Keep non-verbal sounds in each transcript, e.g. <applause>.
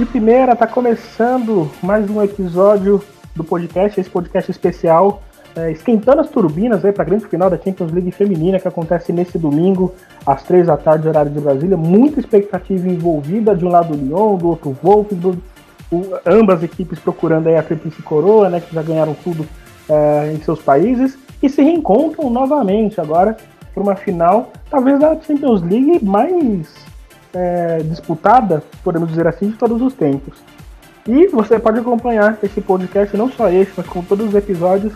De primeira, tá começando mais um episódio do podcast, esse podcast especial, é, esquentando as turbinas aí para a grande final da Champions League feminina que acontece nesse domingo, às três da tarde, horário de Brasília. Muita expectativa envolvida, de um lado o Lyon, do outro o Wolfsburg, o, ambas equipes procurando aí a Tríplice Coroa, né, que já ganharam tudo é, em seus países, e se reencontram novamente agora por uma final, talvez da Champions League mais é, disputada, podemos dizer assim, de todos os tempos. E você pode acompanhar esse podcast, não só esse, mas com todos os episódios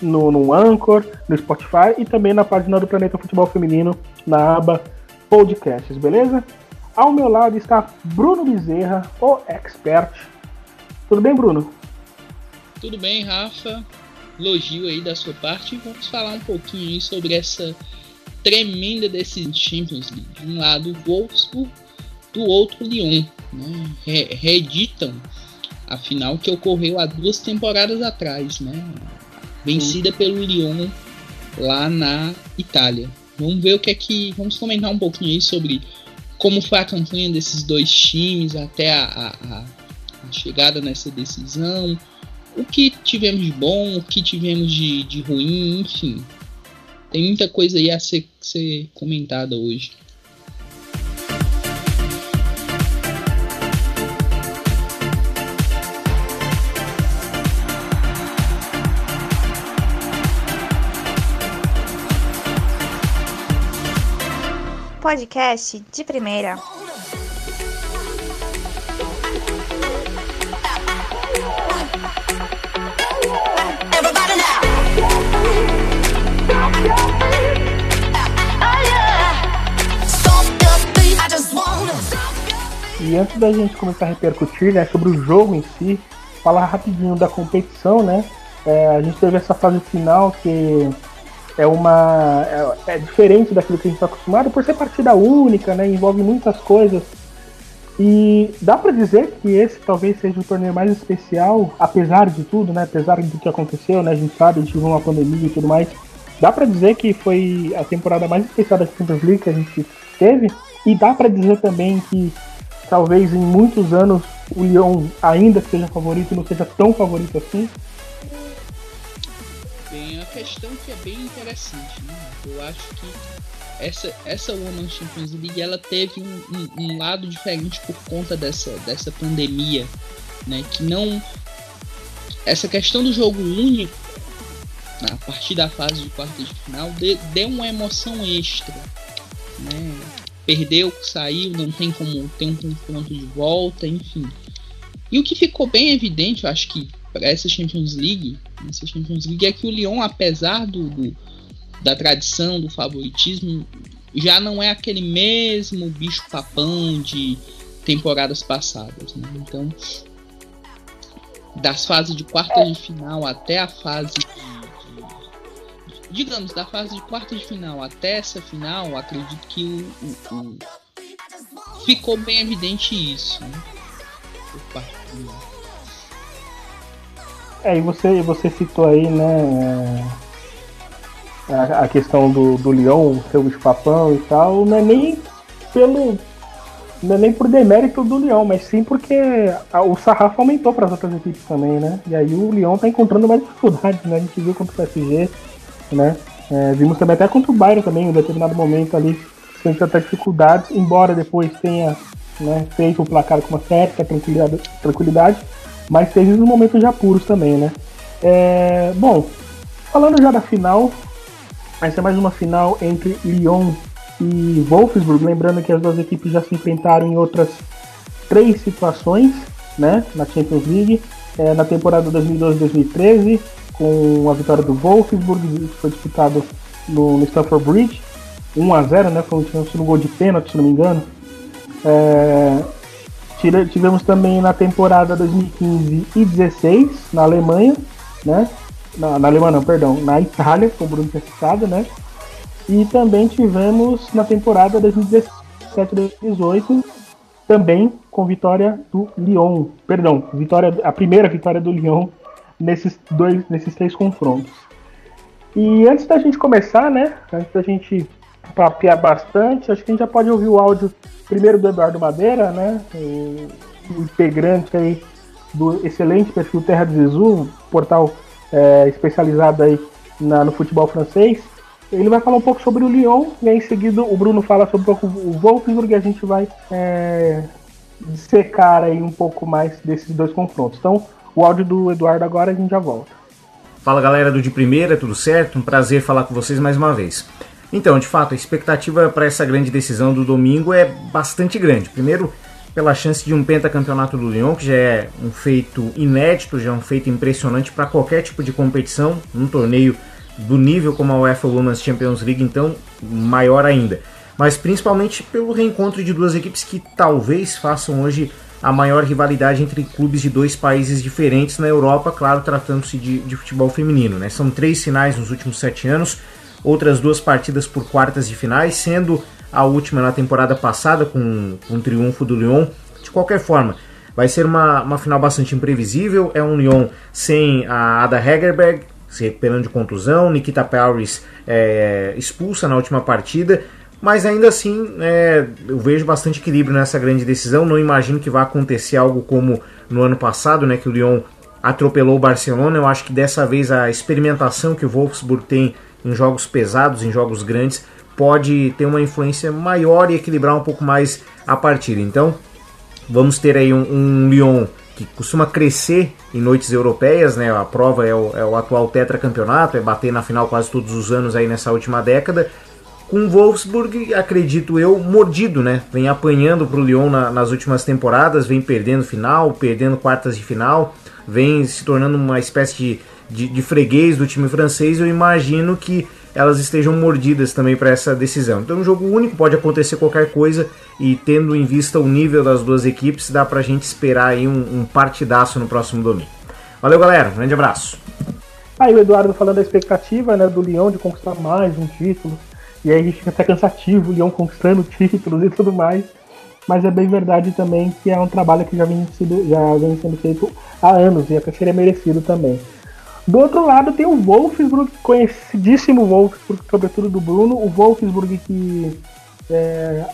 no, no Anchor, no Spotify e também na página do Planeta Futebol Feminino, na aba Podcasts, beleza? Ao meu lado está Bruno Bezerra, o expert. Tudo bem, Bruno? Tudo bem, Rafa. Elogio aí da sua parte. Vamos falar um pouquinho sobre essa tremenda desses Champions League. De um lado, Wolfsburg, do outro, Lyon. Né? Re reeditam a final que ocorreu há duas temporadas atrás, né? Vencida Sim. pelo Lyon lá na Itália. Vamos ver o que é que. Vamos comentar um pouquinho aí sobre como foi a campanha desses dois times até a, a, a chegada nessa decisão. O que tivemos de bom, o que tivemos de, de ruim, enfim. Tem muita coisa aí a ser, ser comentada hoje. Podcast de primeira. E antes da gente começar a repercutir né, sobre o jogo em si, falar rapidinho da competição, né? É, a gente teve essa fase final que é uma é, é diferente daquilo que a gente está acostumado por ser partida única, né? Envolve muitas coisas. E dá para dizer que esse talvez seja o torneio mais especial, apesar de tudo, né? Apesar do que aconteceu, né? A gente sabe, a gente viu uma pandemia e tudo mais. Dá para dizer que foi a temporada mais especial da Champions League que a gente teve. E dá para dizer também que talvez em muitos anos o Lyon ainda seja favorito, não seja tão favorito assim. Bem, a questão que é bem interessante, né? Eu acho que essa, essa Women Champions League ela teve um, um, um, lado diferente por conta dessa, dessa pandemia, né? Que não. Essa questão do jogo único, a partir da fase de quarta de final, de, deu uma emoção extra, né? Perdeu, saiu, não tem como ter um confronto de volta, enfim. E o que ficou bem evidente, eu acho que para essa Champions League, essa Champions League é que o Lyon, apesar do, do da tradição, do favoritismo, já não é aquele mesmo bicho papão de temporadas passadas. Né? Então, das fases de quartas de final até a fase digamos, da fase de quartas de final até essa final, acredito que o, o, o ficou bem evidente isso. Né? É, e você, você citou aí, né, é, a, a questão do, do Leão, seu espapão e tal, não é nem pelo. Não é nem por demérito do Leão, mas sim porque a, o sarrafo aumentou para as outras equipes também, né? E aí o Leão tá encontrando mais dificuldades, né? A gente viu contra o PSG, né? É, vimos também até contra o Bayern também, em um determinado momento ali, sentiu até dificuldades, embora depois tenha né, feito o placar com uma certa tranquilidade, tranquilidade mas teve uns momentos de apuros também, né? É, bom, falando já da final, vai ser mais uma final entre Lyon e Wolfsburg, lembrando que as duas equipes já se enfrentaram em outras três situações, né, na Champions League, é, na temporada 2012-2013, com a vitória do Wolfsburg, que foi disputado no, no Stamford Bridge, 1 a 0 né, foi um, gol de pênalti, se não me engano. É, Tivemos também na temporada 2015 e 16 na Alemanha, né? Na, na Alemanha não, perdão, na Itália, como o Bruno tinha citado, né? E também tivemos na temporada 2017-2018 também com vitória do Lyon, perdão, vitória, a primeira vitória do Lyon nesses dois, nesses três confrontos. E antes da gente começar, né? Antes da gente papear bastante, acho que a gente já pode ouvir o áudio primeiro do Eduardo Madeira, né? integrante aí do excelente perfil Terra de Jesus, portal é, especializado aí na, no futebol francês. Ele vai falar um pouco sobre o Lyon e aí em seguida o Bruno fala sobre o Wolfsburg e a gente vai é, dissecar aí um pouco mais desses dois confrontos. Então, o áudio do Eduardo agora a gente já volta. Fala galera do De Primeira, tudo certo? Um prazer falar com vocês mais uma vez. Então, de fato, a expectativa para essa grande decisão do domingo é bastante grande. Primeiro, pela chance de um pentacampeonato do Lyon, que já é um feito inédito, já é um feito impressionante para qualquer tipo de competição, num torneio do nível como a UEFA Women's Champions League, então maior ainda. Mas principalmente pelo reencontro de duas equipes que talvez façam hoje a maior rivalidade entre clubes de dois países diferentes na Europa, claro, tratando-se de, de, futebol feminino. Né? São três finais nos últimos sete anos, outras duas partidas por quartas de finais, sendo a última na temporada passada com, com um triunfo do Lyon. De qualquer forma, vai ser uma, uma final bastante imprevisível. É um Lyon sem a Ada Hegerberg se recuperando de contusão, Nikita Paris é, expulsa na última partida. Mas ainda assim, é, eu vejo bastante equilíbrio nessa grande decisão. Não imagino que vá acontecer algo como no ano passado, né, que o Lyon atropelou o Barcelona. Eu acho que dessa vez a experimentação que o Wolfsburg tem em jogos pesados, em jogos grandes, pode ter uma influência maior e equilibrar um pouco mais a partida. Então, vamos ter aí um, um Lyon que costuma crescer em noites europeias, né? A prova é o, é o atual tetracampeonato, é bater na final quase todos os anos aí nessa última década. Com o Wolfsburg, acredito eu, mordido, né? Vem apanhando para o Lyon na, nas últimas temporadas, vem perdendo final, perdendo quartas de final, vem se tornando uma espécie de, de, de freguês do time francês. Eu imagino que elas estejam mordidas também para essa decisão. Então, um jogo único pode acontecer qualquer coisa e tendo em vista o nível das duas equipes, dá para a gente esperar aí um, um, partidaço no próximo domingo. Valeu, galera. Um grande abraço. Aí o Eduardo falando da expectativa né, do Leão de conquistar mais um título. E aí fica até cansativo, o Leão conquistando <laughs> títulos e tudo mais. Mas é bem verdade também que é um trabalho que já vem, sido, já vem sendo feito há anos e até seria merecido também. Do outro lado tem o Wolfsburg, conhecidíssimo Wolfsburg, sobretudo do Bruno, o Wolfsburg que é,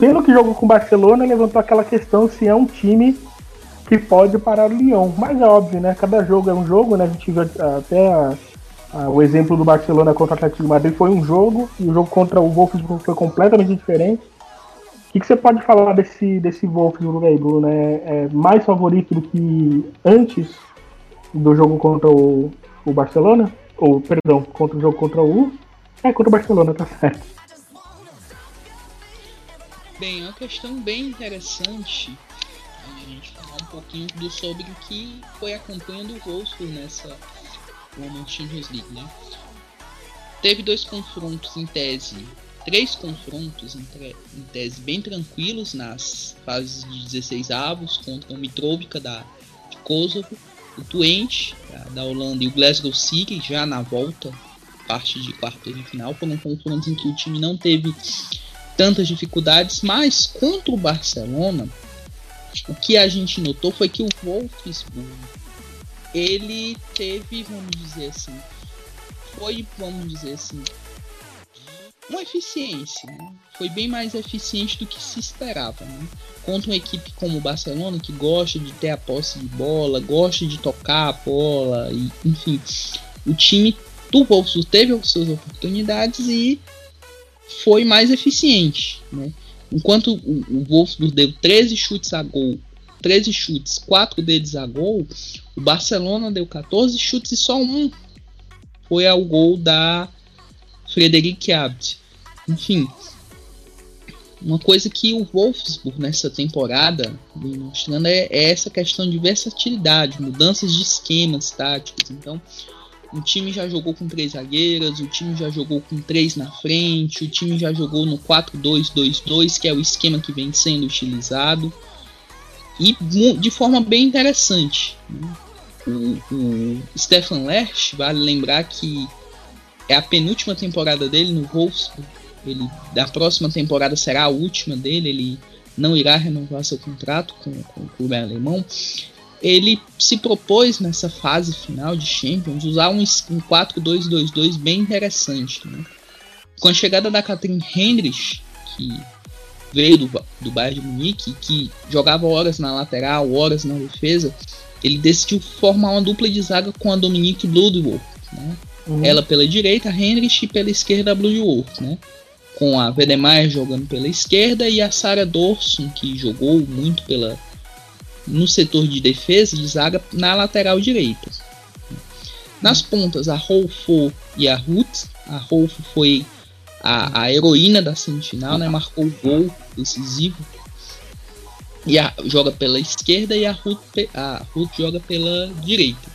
pelo que jogou com o Barcelona, levantou aquela questão se é um time que pode parar o Lyon. Mas é óbvio, né? Cada jogo é um jogo, né? A gente viu até a, a, o exemplo do Barcelona contra o Atlético de Madrid foi um jogo, e o jogo contra o Wolfsburg foi completamente diferente. O que, que você pode falar desse, desse Wolfsburg aí, Bruno? É, é mais favorito do que antes do jogo contra o, o Barcelona? Ou, perdão, contra o jogo contra o. É, contra o Barcelona, tá certo. Bem, uma questão bem interessante a gente falar um pouquinho do sobre o que foi a campanha do Wolfsburg nessa Women's Champions League, né? Teve dois confrontos em tese, três confrontos em, em tese bem tranquilos nas fases de 16 avos contra o Mitrovica da de Kosovo o Twente da Holanda e o Glasgow City já na volta, parte de quarta de final, foram confrontos em que o time não teve tantas dificuldades, mas contra o Barcelona, o que a gente notou foi que o Wolfsburg ele teve, vamos dizer assim, foi, vamos dizer assim, uma eficiência, né? foi bem mais eficiente do que se esperava. Né? Contra uma equipe como o Barcelona, que gosta de ter a posse de bola, gosta de tocar a bola, e, enfim, o time do Wolfsburg teve as suas oportunidades e foi mais eficiente. Né? Enquanto o, o Wolfsburg deu 13 chutes a gol, 13 chutes, 4 deles a gol, o Barcelona deu 14 chutes e só um foi ao gol da Frederic Abt. Enfim, uma coisa que o Wolfsburg nessa temporada vem mostrando é, é, essa questão de versatilidade, mudanças de esquemas táticos. Então, o time já jogou com três zagueiras, o time já jogou com três na frente, o time já jogou no 4-2-2-2, que é o esquema que vem sendo utilizado, e de forma bem interessante. Né? O, o Stefan Lerch, vale lembrar que é a penúltima temporada dele no Wolfsburg. Ele, da próxima temporada será a última dele. Ele não irá renovar seu contrato com, com o clube alemão. Ele se propôs nessa fase final de Champions usar um, um 4-2-2-2 bem interessante. Né? Com a chegada da Katrin Hendrich, que veio do, do Bayern de Munique, que jogava horas na lateral, horas na defesa, ele decidiu formar uma dupla de zaga com a Dominique Ludwig, né? Uhum. Ela pela direita, Heinrich e pela esquerda, Bloodworth, né? Com a Wedemeyer jogando pela esquerda e a Sarah Dorson, que jogou muito pela no setor de defesa de zaga na lateral direita. Nas pontas, a Rolfo e a Ruth. A Rolfo foi a, a heroína da semifinal, né? Marcou o gol decisivo. E a, joga pela esquerda e a Ruth, a Ruth joga pela direita.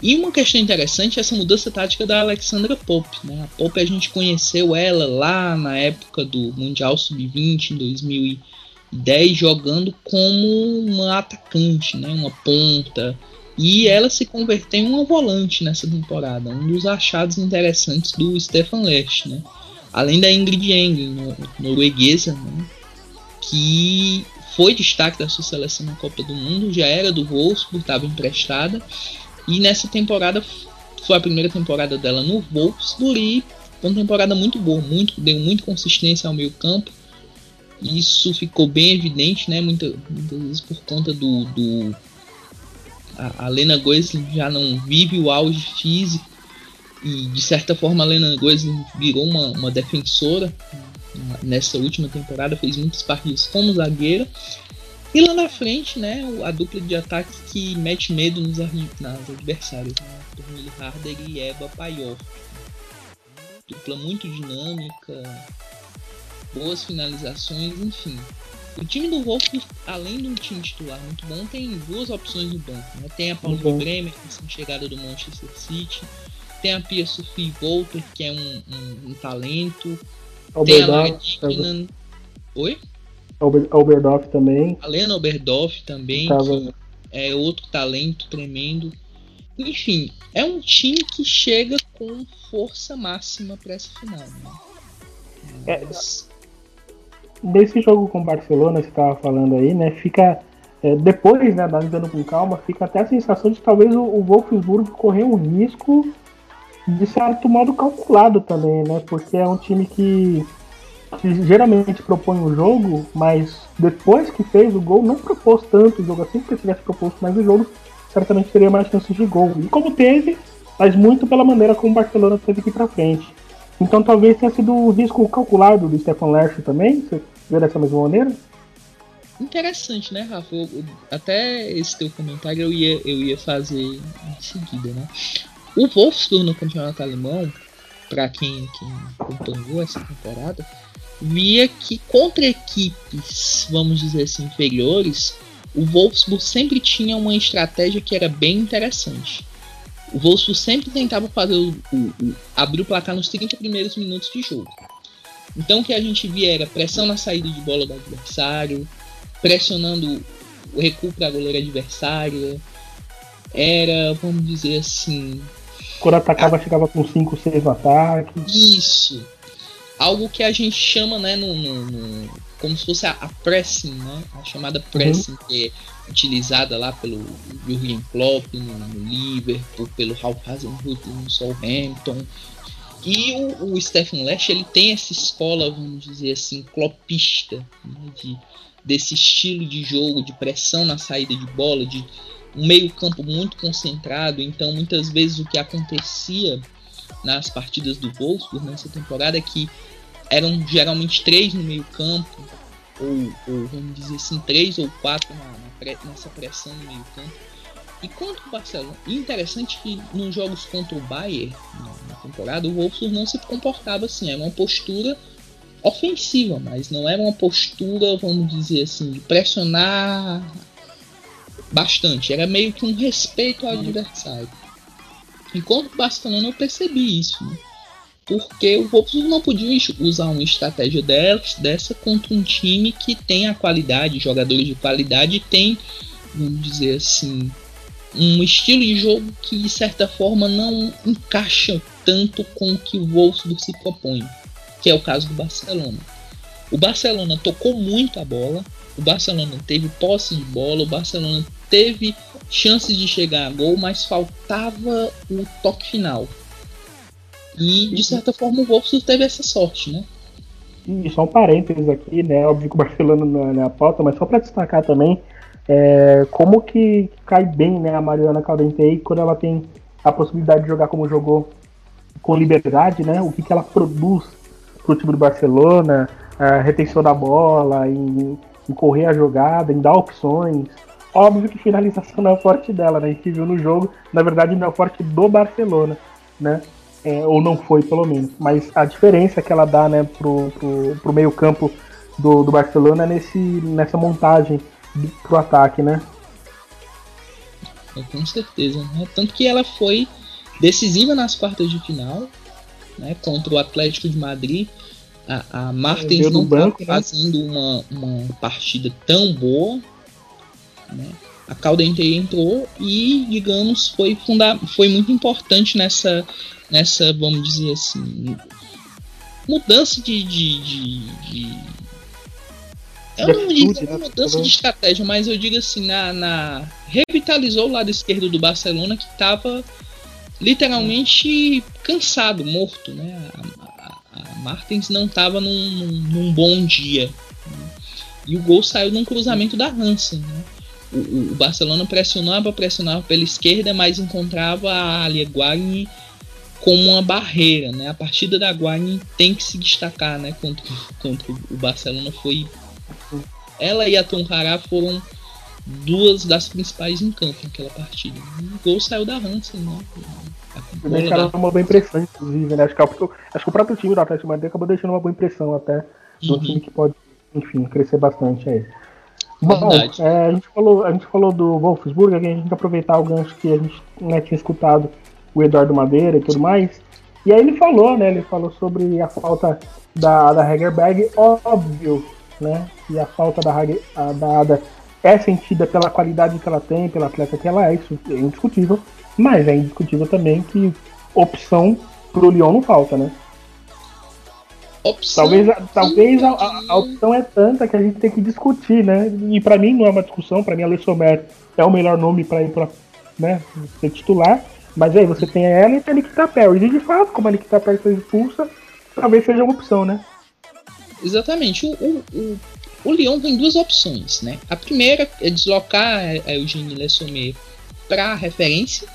E uma questão interessante é essa mudança tática da Alexandra Pope. Né? A Pope a gente conheceu ela lá na época do Mundial Sub-20 em 2010 jogando como uma atacante, né? uma ponta. E ela se converteu em uma volante nessa temporada, um dos achados interessantes do Stefan Lest, né? Além da Ingrid Engen, norueguesa, né? que foi destaque da sua seleção na Copa do Mundo, já era do Wolfsburg, estava emprestada e nessa temporada foi a primeira temporada dela no Wolfsburg e foi uma temporada muito boa, muito, deu muita consistência ao meio campo. Isso ficou bem evidente, né? Muita, muitas vezes por conta do. do a, Lena Goesling já não vive o auge físico e de certa forma a Lena Goesling virou uma, uma defensora nessa última temporada, fez muitas partidas como zagueira e lá na frente, né, a dupla de ataque que mete medo nos, nas adversários, né? Harder e Eva Paiov. Dupla muito dinâmica, boas finalizações, enfim. O time do Wolf, além de um time titular muito bom, tem duas opções no banco. Né? Tem a Paulo uhum. Bremer, que é chegada do Manchester City. Tem a Pia Sophie Volter, que é um, um, um talento. tem a Lara Oi? Oberdoff também. A Lena Oberdoff também, Tava... é outro talento tremendo. Enfim, é um time que chega com força máxima para essa final. Né? Mas... É, desse jogo com o Barcelona, você estava falando aí, né? Fica. É, depois, né, analisando com calma, fica até a sensação de talvez o, o Wolfsburg correu um risco de certo modo calculado também, né? Porque é um time que que geralmente propõe o jogo, mas depois que fez o gol, não propôs tanto o jogo assim, porque se tivesse proposto mais o jogo, certamente teria mais chances de gol. E como teve, mas muito pela maneira como o Barcelona teve que ir pra frente. Então talvez tenha sido o risco calculado do Stefan Lerch também, você vê dessa mesma maneira? Interessante, né, Rafa? Eu, até esse teu comentário eu ia, eu ia fazer em seguida, né? O Wolfsburg no campeonato alemão, para quem, quem acompanhou essa temporada, via que contra equipes, vamos dizer assim, inferiores, o Wolfsburg sempre tinha uma estratégia que era bem interessante. O Wolfsburg sempre tentava fazer o, o, o, abrir o placar nos 30 primeiros minutos de jogo. Então o que a gente via era pressão na saída de bola do adversário, pressionando o recuo para a goleira adversária. Era, vamos dizer assim. Quando atacava, a... chegava com 5, 6 ataques. Isso algo que a gente chama, né, no, no, no como se fosse a, a, pressing, né, a chamada pressing, uhum. que é utilizada lá pelo Jurgen Klopp no, no Liverpool, pelo Ralph Hasenhüttl no Southampton. E o, o Stephen Lash, ele tem essa escola, vamos dizer assim, clopista, né, de, desse estilo de jogo, de pressão na saída de bola, de um meio campo muito concentrado, então muitas vezes o que acontecia nas partidas do Wolfsburg nessa temporada que eram geralmente três no meio campo ou, ou vamos dizer assim três ou quatro na nessa pressão no meio campo. E contra o Barcelona interessante que nos jogos contra o Bayern na, temporada o Wolfsburg não se comportava assim. Era uma postura ofensiva mas não era uma postura vamos dizer assim de pressionar bastante. Era meio que um respeito ao adversário. Enquanto o Barcelona eu percebi isso, né? Porque o Wolfsburg não podia usar uma estratégia dessa contra um time que tem a qualidade, jogadores de qualidade, tem, vamos dizer assim, um estilo de jogo que de certa forma não encaixa tanto com o que o Wolfsburg se propõe, que é o caso do Barcelona. O Barcelona tocou muito a bola, o Barcelona teve posse de bola, o Barcelona teve chances de chegar a gol, mas faltava o toque final. E de certa forma o Wolfsburg teve essa sorte, né? e só um parênteses aqui, né? Óbvio que o Barcelona não é na pauta, mas só para destacar também é, como que cai bem né, a Mariana Caldentei quando ela tem a possibilidade de jogar como jogou com liberdade, né? O que, que ela produz pro time do Barcelona, a retenção da bola, em, em correr a jogada, em dar opções. Óbvio que finalização não é o forte dela, né? A gente viu no jogo, na verdade não é o forte do Barcelona, né? É, ou não foi, pelo menos. Mas a diferença que ela dá, né, pro, pro, pro meio campo do, do Barcelona é nesse, nessa montagem do, pro ataque, né? É, com certeza. Né? Tanto que ela foi decisiva nas quartas de final, né, contra o Atlético de Madrid. A, a Martins não estava né? fazendo uma, uma partida tão boa. Né? A Caldente entrou e, digamos, foi, funda foi muito importante nessa, nessa, vamos dizer assim, mudança de, de, de, de eu não digo né? mudança de estratégia, mas eu digo assim, na, na revitalizou o lado esquerdo do Barcelona que estava literalmente cansado, morto, né? A, a, a Martins não estava num, num, num, bom dia. Né? E o gol saiu num cruzamento da Hansen, né? O, o, Barcelona pressionava, pressionava pela esquerda, mas encontrava a Alia Guarni como uma barreira, né? A partida da Guarni tem que se destacar, né? Contra, contra o Barcelona foi ela e a Tonkará foram duas das principais em campo naquela partida. O gol saiu da Hansen, né? Deixaram da... uma boa impressão, inclusive, né? Acho que, acho que o próprio time do Atlético Madrid acabou deixando uma boa impressão até uhum. time que pode, enfim, crescer bastante aí. Bom, é, a, gente falou, a gente falou do Wolfsburg, a gente tem que aproveitar o gancho que a gente né, tinha escutado o Eduardo Madeira e tudo mais. E aí ele falou, né? Ele falou sobre a falta da, da Hegerberg, óbvio né? E a falta da, a, da Ada é sentida pela qualidade que ela tem, pela atleta que ela é, isso é indiscutível. Mas é indiscutível também que opção pro Lyon não falta, né? Opção talvez talvez a, a, a, opção é tanta que a gente tem que discutir, né? E para mim não é uma discussão, para mim a Le Sommer é o melhor nome para ir para né, ser titular. Mas aí você tem ela e tem a Nikita Perry. E de fato, como a Nikita Perry foi expulsa, talvez seja uma opção, né? Exatamente. O, o, o, o Lyon tem duas opções, né? A primeira é deslocar a Eugênie Lessomé para referência.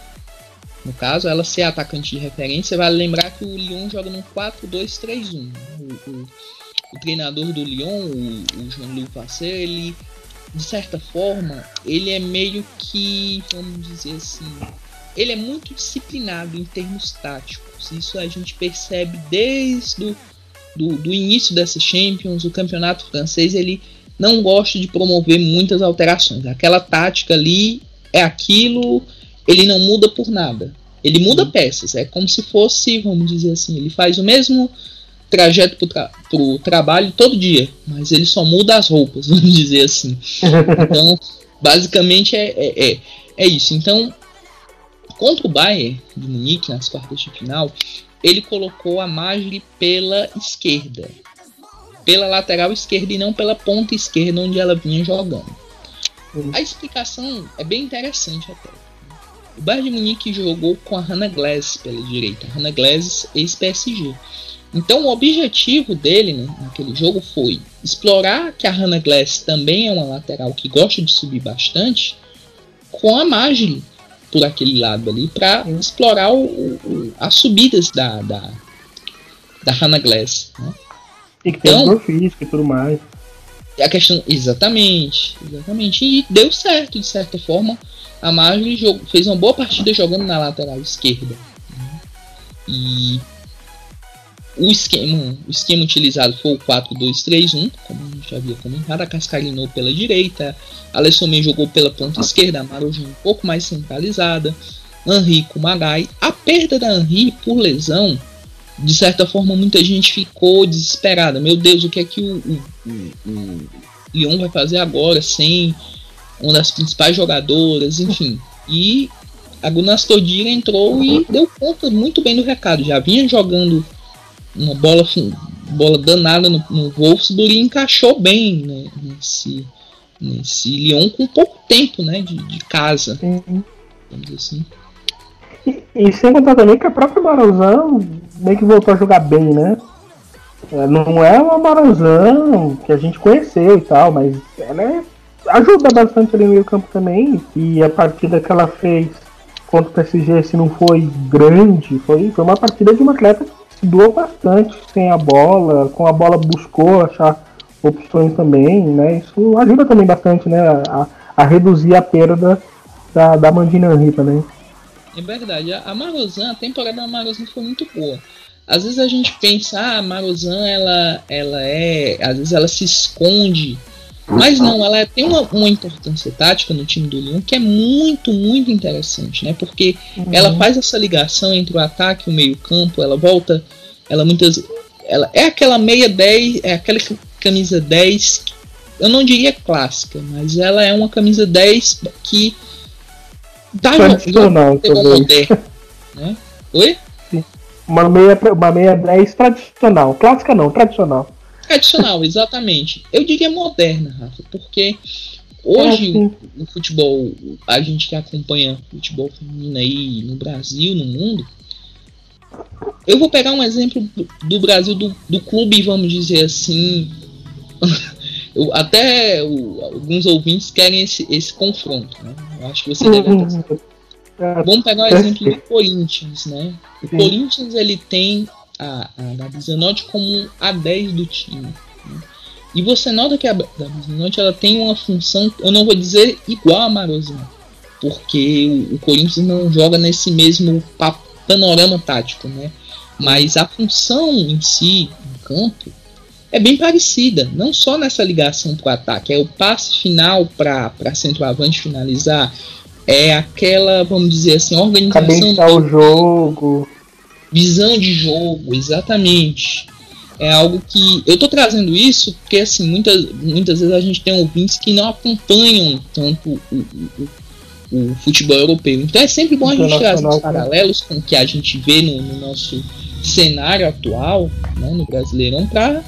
No caso, ela ser atacante de referência. Vale lembrar que o Lyon joga no 4-2-3-1. O, o, o, treinador do Lyon, o, o Jean-Louis Passer, ele, de certa forma, ele é meio que, vamos dizer assim, ele é muito disciplinado em termos táticos. Isso a gente percebe desde o do, do início dessa Champions, o campeonato francês ele não gosta de promover muitas alterações. Aquela tática ali é aquilo, ele não muda por nada. Ele muda peças, é como se fosse, vamos dizer assim, ele faz o mesmo trajeto para o tra trabalho todo dia, mas ele só muda as roupas, <laughs> vamos dizer assim. Então, basicamente é, é, é, é isso. Então, contra o Bayern de Munique nas quartas de final, ele colocou a Magli pela esquerda, pela lateral esquerda e não pela ponta esquerda onde ela vinha jogando. A explicação é bem interessante até. O Bayern de Munique jogou com a Hannah Glass pela direita, Hannah Glass ex-PSG. Então o objetivo dele né, naquele jogo foi explorar que a Hannah Glass também é uma lateral que gosta de subir bastante com a Magli por aquele lado ali para explorar o, o, as subidas da, da, da Hannah Glass. Né? E que tem então, físico e tudo mais. A questão, exatamente, exatamente. E deu certo, de certa forma. A Marjorie fez uma boa partida jogando na lateral esquerda. E o esquema, o esquema utilizado foi o 4-2-3-1, como a gente já havia comentado. A Cascarinou pela direita, a Lessomé jogou pela ponta esquerda, a Marojinho um pouco mais centralizada, Henri com Magai. A perda da Henri por lesão, de certa forma, muita gente ficou desesperada. Meu Deus, o que é que o, o, o, o Lyon vai fazer agora sem uma das principais jogadoras, enfim. E a Gunas Todira entrou e deu conta muito bem do recado. Já vinha jogando uma bola, bola danada no, no Wolfsburg e encaixou bem né, nesse, nesse Lyon com pouco tempo né, de, de casa. Uhum. Vamos assim. E, e, sem contar também que a própria Barãozão meio que voltou a jogar bem, né? É, não é uma Marozan que a gente conheceu e tal, mas ela é, ajuda bastante ali no meio campo também. E a partida que ela fez contra o PSG, se não foi grande, foi, foi uma partida de uma atleta que doou bastante sem a bola, com a bola buscou achar opções também, né? Isso ajuda também bastante, né? A, a reduzir a perda da, da Mandina Henry também. É verdade, a Marozan, a temporada da Marozan foi muito boa. Às vezes a gente pensa, ah, a Marozan, ela, ela é. Às vezes ela se esconde. Mas não, ela tem uma, uma importância tática no time do Lyon que é muito, muito interessante, né? Porque uhum. ela faz essa ligação entre o ataque e o meio-campo, ela volta, ela muitas. Ela é aquela meia 10, é aquela camisa 10, eu não diria clássica, mas ela é uma camisa 10 que Tá tradicional também. Né? Oi? Uma meia, uma meia 10 tradicional. Clássica não, tradicional. Tradicional, <laughs> exatamente. Eu diria moderna, Rafa, porque hoje o, o, futebol, a gente que acompanha futebol feminino aí no Brasil, no mundo, eu vou pegar um exemplo do, Brasil, do, do clube, vamos dizer assim. <laughs> eu, até o, alguns ouvintes querem esse, esse confronto, né? Eu acho que você deve uhum. Vamos pegar o exemplo do Corinthians, né? O. Corinthians ele tem a, a Gabi Zanotti como a 10 do time. Né? E você nota que a Gabi Zanotti ela tem uma função, eu não vou dizer igual a Marozina, porque o, o, Corinthians não joga nesse mesmo panorama tático, né? Mas a função em si, no campo, é bem parecida, não só nessa ligação para o ataque, é o passe final para centroavante finalizar, é aquela, vamos dizer assim, organização. Cadenciar o jogo. Visão de jogo, exatamente. É algo que. Eu tô trazendo isso porque, assim, muitas, muitas vezes a gente tem ouvintes que não acompanham tanto o, o, o futebol europeu. Então é sempre bom a gente trazer os paralelos com o que a gente vê no, no nosso cenário atual, né, no Brasileirão, para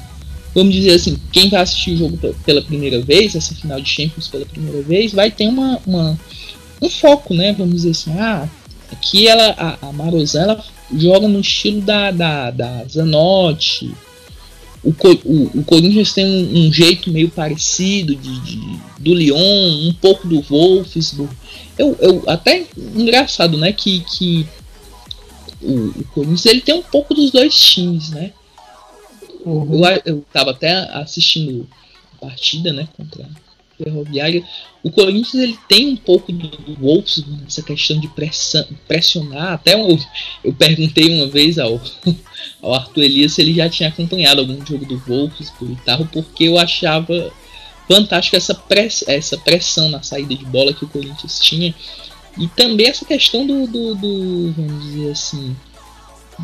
vamos dizer assim, quem vai assistir o jogo pela primeira vez, essa final de Champions pela primeira vez, vai ter uma, uma um foco, né? Vamos dizer assim, ah, aqui ela, a, a Marozan, ela joga no estilo da, da, da Zanotti. O, o, o Corinthians tem um, um, jeito meio parecido de, de, do Lyon, um pouco do Wolfsburg. Eu, eu, até engraçado, né? Que, que o, o Corinthians ele tem um pouco dos dois times, né? Uhum. Eu, eu tava até assistindo a partida, né, contra Ferroviária. O Corinthians ele tem um pouco do, Wolfsburg nessa questão de pressão, pressionar. Até eu, eu perguntei uma vez ao, <laughs> ao Arthur Elias se ele já tinha acompanhado algum jogo do Wolfsburg e tal, porque eu achava fantástico essa, press, essa pressão na saída de bola que o Corinthians tinha. E também essa questão do, do, do vamos dizer assim,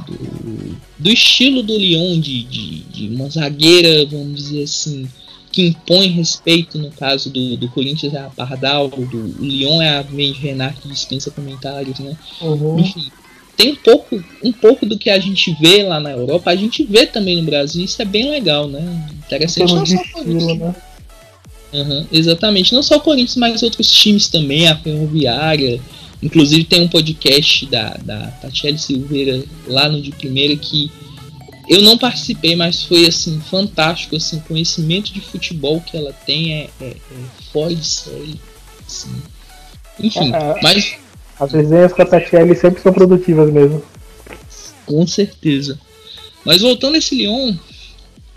do, do estilo do Lyon, de, de, de, uma zagueira, vamos dizer assim, que impõe respeito, no caso do, do Corinthians é a Pardal, do Lyon é a Mendes Renard que dispensa comentários, né? Uhum. Enfim, tem um pouco, um pouco do que a gente vê lá na Europa, a gente vê também no Brasil, isso é bem legal, né? Interessante. Não só estilo, né? Uhum, exatamente, não só o Corinthians, mas outros times também, a Ferroviária, Inclusive tem um podcast da, da Tatiele Silveira lá no de primeira que eu não participei, mas foi assim fantástico, assim, conhecimento de futebol que ela tem é, é, é fora de série. Assim. Enfim, é, é. mas. As resenhas com a Tatiele sempre são produtivas mesmo. Com certeza. Mas voltando a esse Lyon,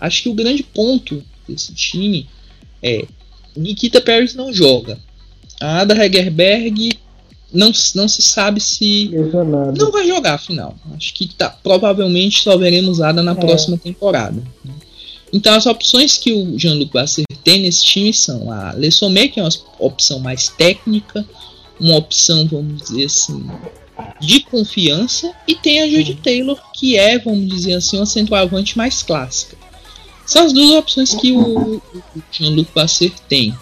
acho que o grande ponto desse time é Nikita Paris não joga. A Ada Hegerberg não, não se sabe se não vai jogar afinal. Acho que tá, provavelmente só veremos Ada na é. próxima temporada. Né? Então as opções que o Jean-Luc Basser tem nesse time são a Le Sommet, que é uma opção mais técnica, uma opção, vamos dizer assim, de confiança, e tem a Judy Taylor, que é, vamos dizer assim, uma centroavante mais clássica. São as duas opções que o, o Jean-Luc Basser tem.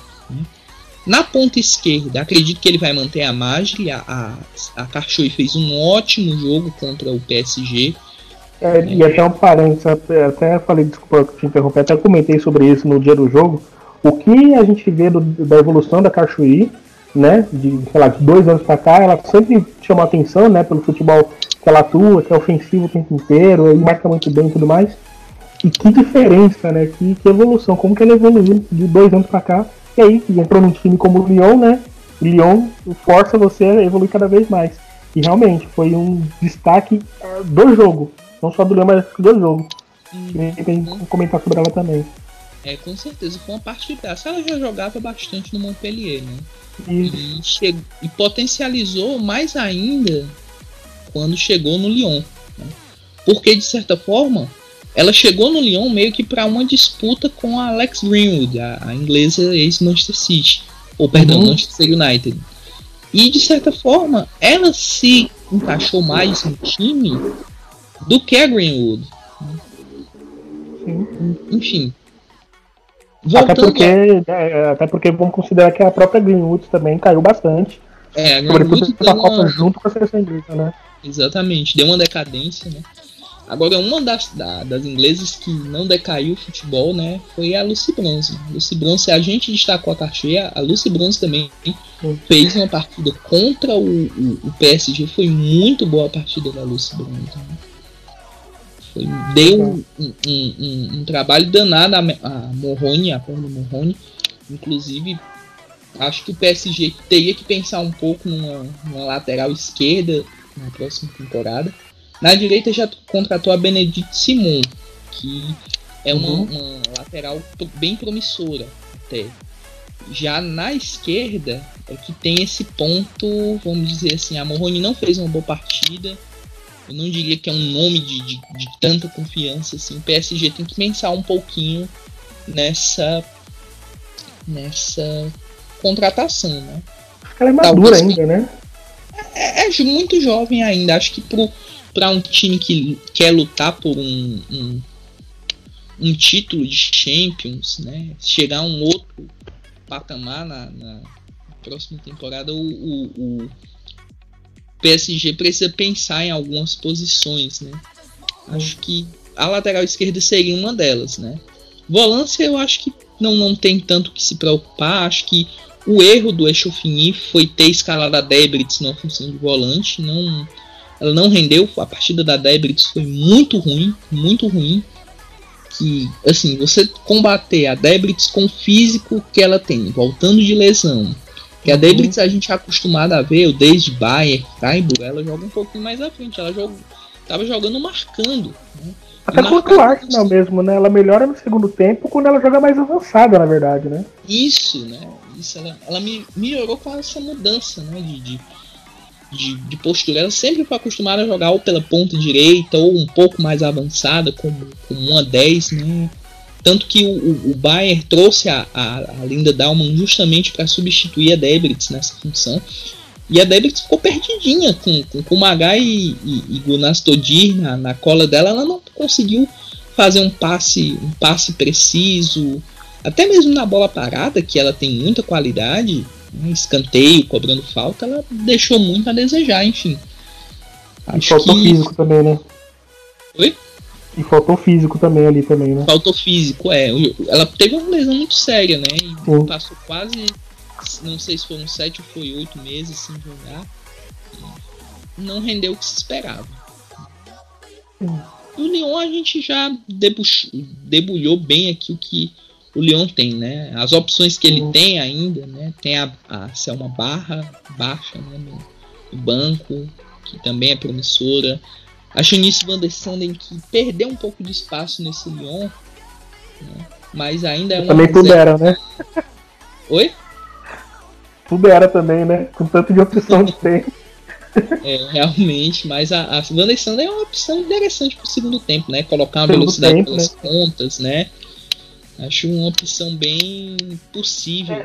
Né? Na ponta esquerda, acredito que ele vai manter a Magli. A, a, a Carchoi fez um ótimo jogo contra o PSG. É, é. E até um parênteses, até falei, desculpa te interromper, até comentei sobre isso no dia do jogo. O que a gente vê do, da evolução da Cachoeira, né, de, sei lá, de dois anos para cá, ela sempre chamou atenção, né, pelo futebol que ela atua, que é ofensivo o tempo inteiro, ele marca muito bem e tudo mais. E que diferença, né? Que, que evolução, como que ele evoluiu de dois anos pra cá. E aí, entrou num time como o Lyon, né? Lyon força você a evoluir cada vez mais. E realmente, foi um destaque ah, do jogo. Não só do Lyon, mas do jogo. E tem que comentar sobre ela também. É, com certeza, foi uma parte de graça. Ela já jogava bastante no Montpellier, né? E, E, chegou, e potencializou mais ainda quando chegou no Lyon. né? Porque, de certa forma, ela chegou no Lyon meio que para uma disputa com a Alex Greenwood, a, a inglesa ex-Manchester City. Ou, perdão, Uhum. Manchester United. E, de certa forma, ela se encaixou mais no time do que a Greenwood. sim. Enfim. Até Voltando porque, é, até porque vamos considerar que a própria Greenwood também caiu bastante. É, a Sobretudo Greenwood pela deu Copa uma- junto com a seleção inglesa, né? Exatamente, deu uma decadência, né? Agora, uma das, da- das inglesas que não decaiu o futebol, né, foi a Lucy Bronze. Lucy Bronze, a gente destacou a carteira, a Lucy Bronze também fez uma partida contra o, o, o PSG, foi muito boa a partida da Lucy Bronze. Né? Foi, deu um, um, um- um trabalho danado a, a Morrone, a Paula Morrone. Inclusive, acho que o PSG teria que pensar um pouco numa, numa lateral esquerda na próxima temporada. Na direita já contratou a Benedict Simon, que é uma, Uhum. uma lateral pro- bem promissora até. Já na esquerda é que tem esse ponto, vamos dizer assim, a Morrone não fez uma boa partida. Eu não diria que é um nome de, de, de tanta confiança assim. O PSG tem que pensar um pouquinho nessa nessa contratação, né? Ela é madura Talvez ainda, né? é, é ju- muito jovem ainda. Acho que para um time que quer lutar por um, um, um título de Champions, né? Chegar a um outro patamar na, na próxima temporada, o, o, o PSG precisa pensar em algumas posições, né? Acho que a lateral esquerda seria uma delas, né? Volância eu acho que não, não tem tanto que se preocupar. Acho que o erro do Echofini foi ter escalado a Debritz na função de volante. Não, ela não rendeu. A partida da Debritz foi muito ruim, muito ruim. Que, assim, você combater a Debritz com o físico que ela tem, voltando de lesão. Que a Uhum. Debritz a gente é acostumado a ver, desde Bayern, Freiburg, ela joga um pouquinho mais à frente. Ela joga, tava jogando marcando. Né? Até contra o Arsenal mesmo, né? Ela melhora no segundo tempo quando ela joga mais avançada, na verdade, né? Isso, né? Isso, ela, ela me melhorou com essa mudança, né? De, de, de, de postura. Sempre foi acostumada a jogar ou pela ponta direita ou um pouco mais avançada, como, como uma 10, né? Tanto que o, o, Bayern trouxe a, a, a Linda Dalman justamente para substituir a Debritz nessa função. E a Debritz ficou perdidinha com, com, com e, e, e Gunas Todir na, na cola dela. Ela não conseguiu fazer um passe, um passe preciso, até mesmo na bola parada, que ela tem muita qualidade, né, escanteio, cobrando falta, ela deixou muito a desejar, enfim. E faltou físico também, né? Oi? E faltou físico também ali também, né? Faltou físico, é. Ela teve uma lesão muito séria, né? E Sim. passou quase, não sei se foram sete ou foi oito meses sem jogar. Não rendeu o que se esperava. Sim. E o Lyon a gente já debulhou bem aqui o que o Lyon tem, né? As opções que ele Sim. tem ainda, né? Tem a, a Selma Barra, baixa, né? No, no banco, que também é promissora. A Janice Van der Sanden, que perdeu um pouco de espaço nesse Lyon, né? mas ainda é uma Também tudo reserva- era, né? Oi? Tudo era também, né? Com tanto de opção que tem. É, realmente, mas a, a Van der Sanden é uma opção interessante pro segundo tempo, né? Colocar uma velocidade tempo, pelas pontas, né? Acho uma opção bem possível.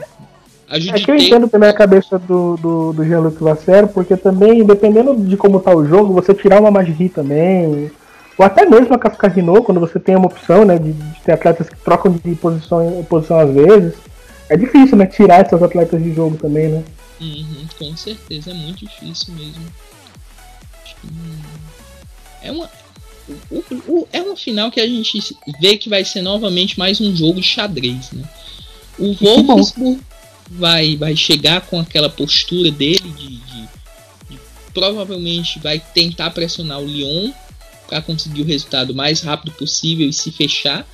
A É que eu entendo também a cabeça do, do, do Jean-Luc Vassero, porque também, dependendo de como tá o jogo, você tirar uma Magri também, ou até mesmo a Cascarino, quando você tem uma opção, né, de, de ter atletas que trocam de posição, posição às vezes, é difícil, né, tirar essas atletas de jogo também, né. Uhum, com certeza, é muito difícil mesmo. É uma, o- o- é uma final que a gente vê que vai ser novamente mais um jogo de xadrez, né? O. Wolfsburg vai, vai chegar com aquela postura dele de, de- de- provavelmente vai tentar pressionar o Lyon, para conseguir o resultado mais rápido possível e se fechar,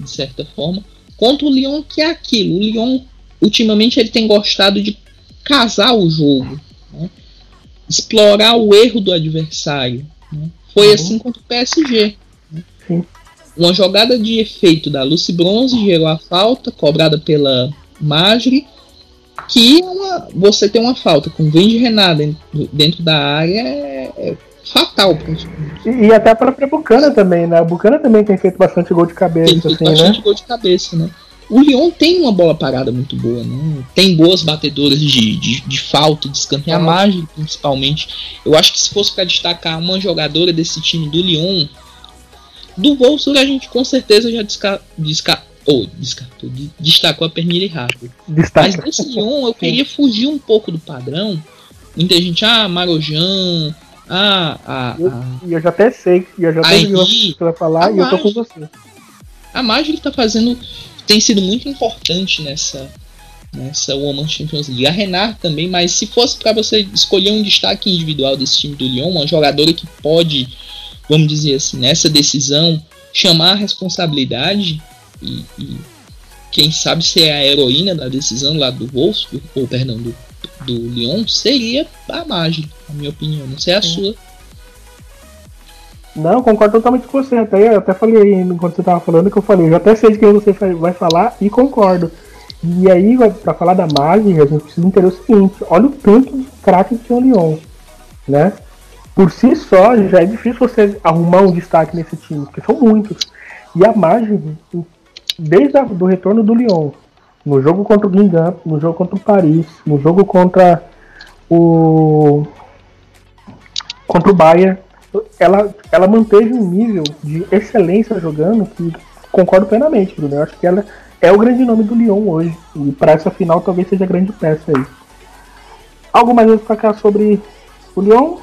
de certa forma. Contra o Lyon, que é aquilo. O Lyon, ultimamente, ele tem gostado de casar o jogo, né? explorar o erro do adversário. Né? Foi uhum. assim contra o PSG. Né? Uma jogada de efeito da Lucy Bronze gerou a falta, cobrada pela Magri, que é uma, você tem uma falta com vem de Renato dentro, da área é, é fatal. E, e até a própria Bucana também, né? A Bucana também tem feito bastante gol de cabeça. Tem feito assim, bastante né? gol de cabeça, né? O Lyon tem uma bola parada muito boa, né? Tem boas batedoras de, de, de falta, de escanteio. A margem, principalmente. Eu acho que se fosse para destacar uma jogadora desse time do Lyon, do Wolfsburg a gente com certeza já desca, desca, ou descartou, destacou a Pernille rápido. Mas nesse Lyon eu queria fugir um pouco do padrão. Muita gente, ah, Marojan, ah, ah, ah. E eu, já até sei, eu já até vi o que vai falar e eu tô com você. A Magic tá fazendo tem sido muito importante nessa nessa Woman Champions League. A Renard também, mas se fosse para você escolher um destaque individual desse time do Lyon, uma jogadora que pode, vamos dizer assim, nessa decisão chamar a responsabilidade e, e quem sabe ser a heroína da decisão lá do Wolfsburg, ou perdão, do, do Lyon, seria a Magic, na minha opinião. Não sei a Sim. sua. Não, concordo totalmente com você. Até, eu até falei enquanto você estava falando que eu falei, eu até sei de quem você vai falar e concordo. E aí, para falar da mágica, a gente precisa entender o seguinte: olha o tanto de craques que tem o Lyon, né? Por si só, já é difícil você arrumar um destaque nesse time, porque são muitos. E a mágica, desde o retorno do Lyon, no jogo contra o Guingamp, no jogo contra o Paris, no jogo contra o contra o Bayern, ela, ela manteve um nível de excelência jogando que concordo plenamente, Bruno. Eu acho que ela é o grande nome do Lyon hoje. E para essa final talvez seja a grande peça aí. Algo mais a destacar sobre o Lyon?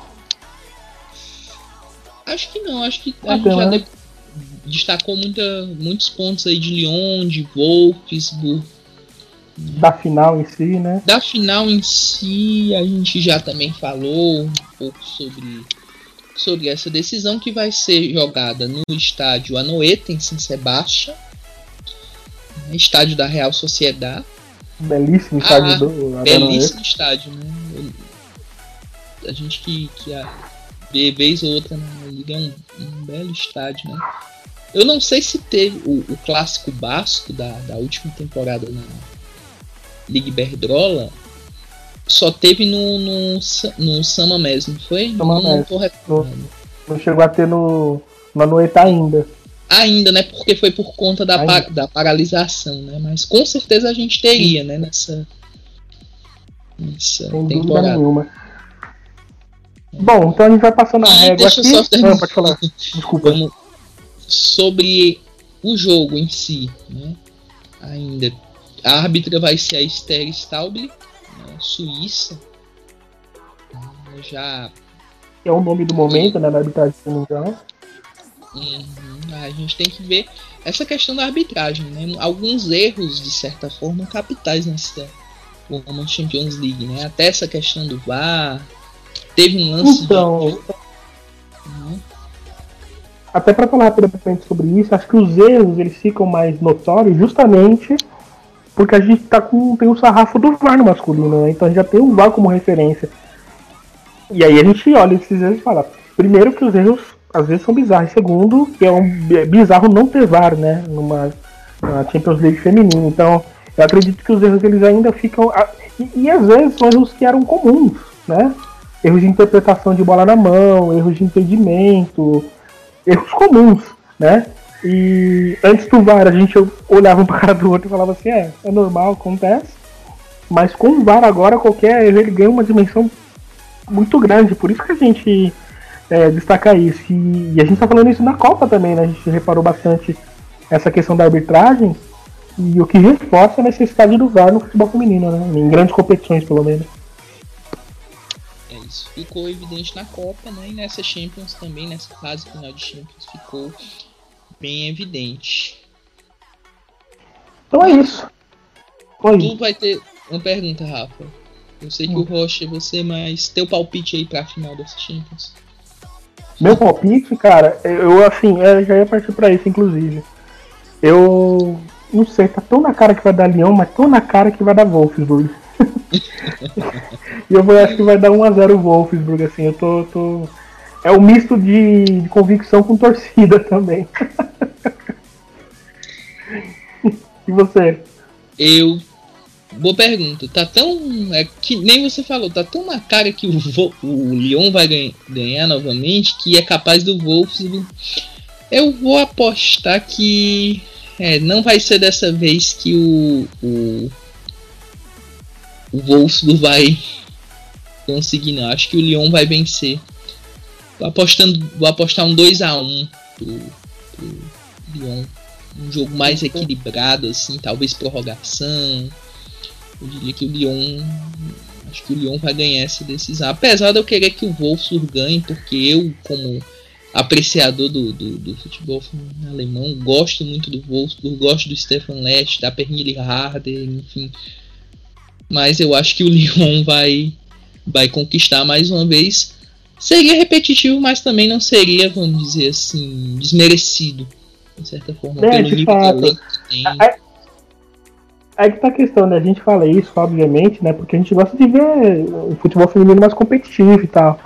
Acho que não, acho que a gente já né? destacou muita, muitos pontos aí de Lyon, de Wolfsburg. Da final em si, né? Da final em si, a gente já também falou um pouco sobre sobre essa decisão que vai ser jogada no estádio Anoeta, em São Sebastião, né, estádio da Real Sociedade. Belíssimo estádio ah, do Belíssimo estádio, né? A gente que, que a, vê vez ou outra na Liga é um, um, belo estádio, né? Eu não sei se teve o, o clássico basco da, da última temporada na Liga Iberdrola só teve no, no, no Sama mesmo, foi? Sama não, não, não, chegou a ter no, no Noeta ainda. Ainda, né? Porque foi por conta da, par, da paralisação, né? Mas com certeza a gente teria, né? Nessa, nessa Sem temporada. nenhuma. Bom, então a gente vai passando a régua Deixa aqui. Só terminar. pode falar. Desculpa. Vamos, sobre o jogo em si, né? Ainda. A árbitra vai ser a Esther Suíça. Já. É o nome do momento, né? Na arbitragem mundial. Uhum. A gente tem que ver essa questão da arbitragem, né? Alguns erros, de certa forma, capitais nessa Women's Champions League, né? Até essa questão do VAR. Teve um lance então, de... uhum. Até para falar rapidamente sobre isso, acho que os erros eles ficam mais notórios justamente porque a gente tá com, tem o sarrafo do VAR no masculino, né? Então a gente já tem o VAR como referência. E aí a gente olha esses erros e fala, primeiro que os erros às vezes são bizarros, segundo que é um é bizarro não ter VAR, né? Numa, numa Champions League feminina. Então eu acredito que os erros eles ainda ficam. E, e às vezes são erros que eram comuns, né? Erros de interpretação de bola na mão, erros de impedimento, erros comuns, né? E antes do VAR a gente olhava um para cara do outro e falava assim, é, é normal, acontece. Mas com o VAR agora qualquer erro ele ganha uma dimensão muito grande, por isso que a gente é, destaca isso. E, e a gente está falando isso na Copa também, né? A gente reparou bastante essa questão da arbitragem e o que reforça a necessidade do VAR no futebol feminino, né? Em grandes competições, pelo menos. É isso. Ficou evidente na Copa, né? E nessa Champions também, nessa fase final de Champions, ficou bem evidente. Então é isso. Oi. Tu vai ter uma pergunta, Rafa. Eu sei que hum. o Rocha é você, mas teu palpite aí pra final dessa Champions. Meu palpite, cara, eu assim, eu já ia partir pra isso, inclusive. Eu não sei, tá tão na cara que vai dar Leão, mas tão na cara que vai dar Wolfsburg. <laughs> e eu vou, acho que vai dar 1x0 Wolfsburg, assim, eu tô, tô. É um misto de, de convicção com torcida <laughs> também. e você? Eu. Boa pergunta. Tá tão. É que nem você falou, tá tão na cara que o, o Lyon vai ganha, ganhar novamente que é capaz do Wolfsburg. Eu vou apostar que. É, não vai ser dessa vez que o. O, o Wolfsburg vai conseguir, não. Acho que o Lyon vai vencer. Vou, apostando, vou apostar um 2x1 pro, pro Lyon um jogo mais equilibrado, assim, talvez prorrogação. Eu diria que o Lyon. Acho que o Lyon vai ganhar essa decisão. Apesar de eu querer que o Wolfsburg ganhe, porque eu, como apreciador do, do, do, futebol alemão, gosto muito do Wolfsburg, gosto do Stefan Lest, da Pernille Harder, enfim. Mas eu acho que o <laughs> Lyon vai, vai conquistar mais uma vez. Seria repetitivo, mas também não seria, vamos dizer assim, desmerecido de certa forma, é, pelo nível fato. que tem. Aí, aí que tá a questão, né? A gente fala isso, obviamente, né? Porque a gente gosta de ver o futebol feminino mais competitivo e tal.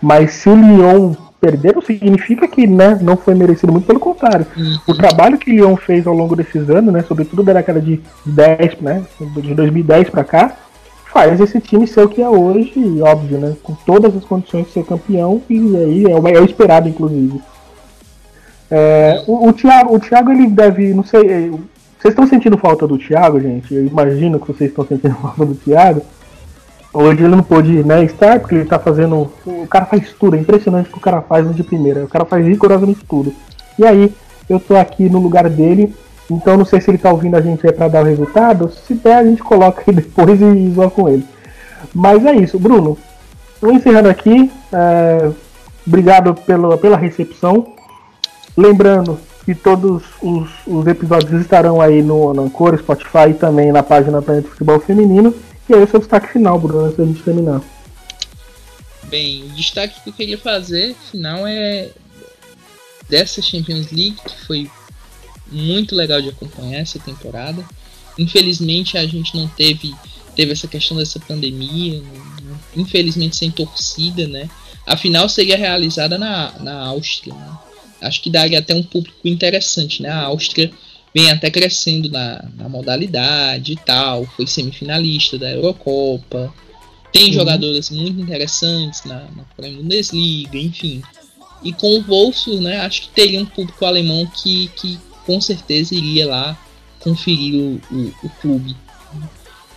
Mas se o Lyon perder, não significa que né, não foi merecido, muito pelo contrário. Uhum. O trabalho que o Lyon fez ao longo desses anos, né? Sobretudo da década de 10, né? De 2010 para cá, faz esse time ser o que é hoje, óbvio, né? Com todas as condições de ser campeão, e aí é o, é o esperado, inclusive. É, o, o, Thiago, o Thiago, ele deve, não sei, é, vocês estão sentindo falta do Thiago, gente? Eu imagino que vocês estão sentindo <laughs> falta do Thiago. Hoje ele não pôde né, estar, porque ele está fazendo. O cara faz tudo, é impressionante o que o cara faz de primeira. O cara faz rigorosamente tudo. E aí, eu tô aqui no lugar dele, então não sei se ele tá ouvindo a gente aí pra dar o resultado. Se der, a gente coloca aí <laughs> depois e zoa com ele. Mas é isso, Bruno. Vou encerrando aqui. É, obrigado pela, pela recepção. Lembrando que todos os, os episódios estarão aí no, no Cor, Spotify e também na página Planeta Futebol Feminino. E aí o seu destaque final, Bruno, antes da gente terminar. Bem, o destaque que eu queria fazer, final, é dessa Champions League, que foi muito legal de acompanhar essa temporada. Infelizmente a gente não teve teve essa questão dessa pandemia, infelizmente sem torcida, né? A final seria realizada na, na Áustria, né? acho que daria até um público interessante, né? A Áustria vem até crescendo na, na modalidade e tal, foi semifinalista da Eurocopa, tem uhum. jogadoras muito interessantes na, na Bundesliga, enfim. E com o Wolfsburg, né, acho que teria um público alemão que, que com certeza iria lá conferir o, o, o clube.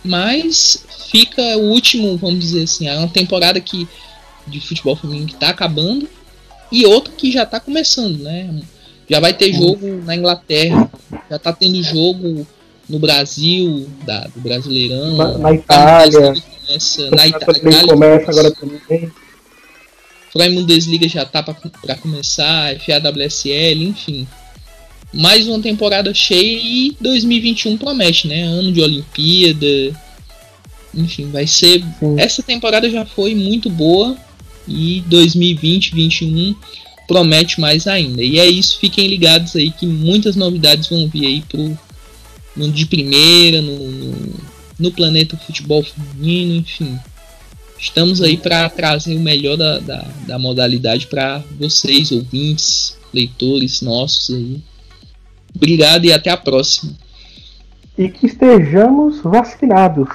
Mas fica o último, vamos dizer assim, é uma temporada que de futebol feminino que está acabando, e outra que já está começando, né? Já vai ter jogo na Inglaterra, já está tendo jogo no Brasil, da, do Brasileirão. Na, na Itália. Começa, na Itália. começa agora também. A Bundesliga já tá para começar, FAWSL, enfim. Mais uma temporada cheia e 2021 promete, né? Ano de Olimpíada. Enfim, vai ser. Sim. Essa temporada já foi muito boa e 2020, 2021 promete mais ainda. E é isso, fiquem ligados aí que muitas novidades vão vir aí pro no de primeira, no, no, planeta futebol feminino, enfim. Estamos aí para trazer o melhor da, da, da modalidade para vocês, ouvintes, leitores nossos aí. Obrigado e até a próxima. E que estejamos vacinados,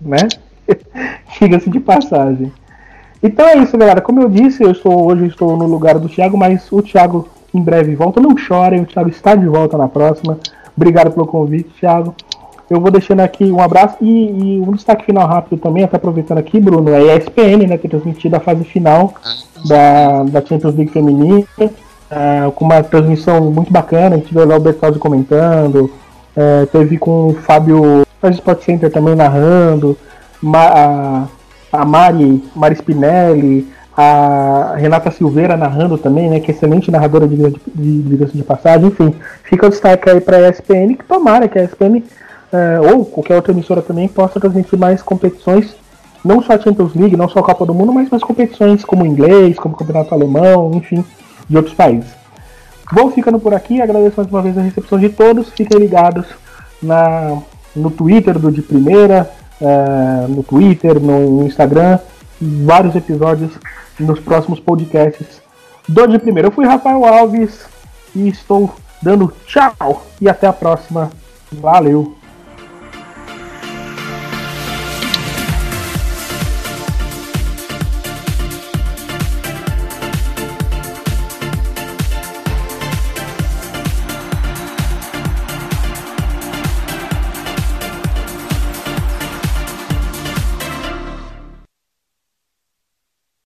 né? <laughs> Diga-se de passagem. Então é isso, galera. Como eu disse, eu estou hoje estou no lugar do Thiago, mas o Thiago em breve volta. Não chorem, o Thiago está de volta na próxima. Obrigado pelo convite, Thiago. Eu vou deixando aqui um abraço e, e um destaque final rápido também, até aproveitando aqui, Bruno, é a ESPN, né, que transmitiu a fase final da, da Champions League feminina, é, com uma transmissão muito bacana, a gente viu lá o Bertozzi comentando, é, teve com o Fábio da Sport Center também narrando, a, a Mari, Mari Spinelli, a Renata Silveira narrando também, né? Que é excelente narradora de de, de, de passagem. Enfim, fica o destaque aí para a ESPN, que tomara que a ESPN é, ou qualquer outra emissora também possa transmitir mais competições não só a Champions League, não só a Copa do Mundo, mas mais competições como o inglês, como o Campeonato Alemão, enfim, de outros países. Vou ficando por aqui, agradeço mais uma vez a recepção de todos, fiquem ligados na, no Twitter do De Primeira, é, no Twitter, no Instagram, vários episódios nos próximos podcasts do De Primeira. Eu fui Rafael Alves e estou dando tchau e até a próxima. Valeu!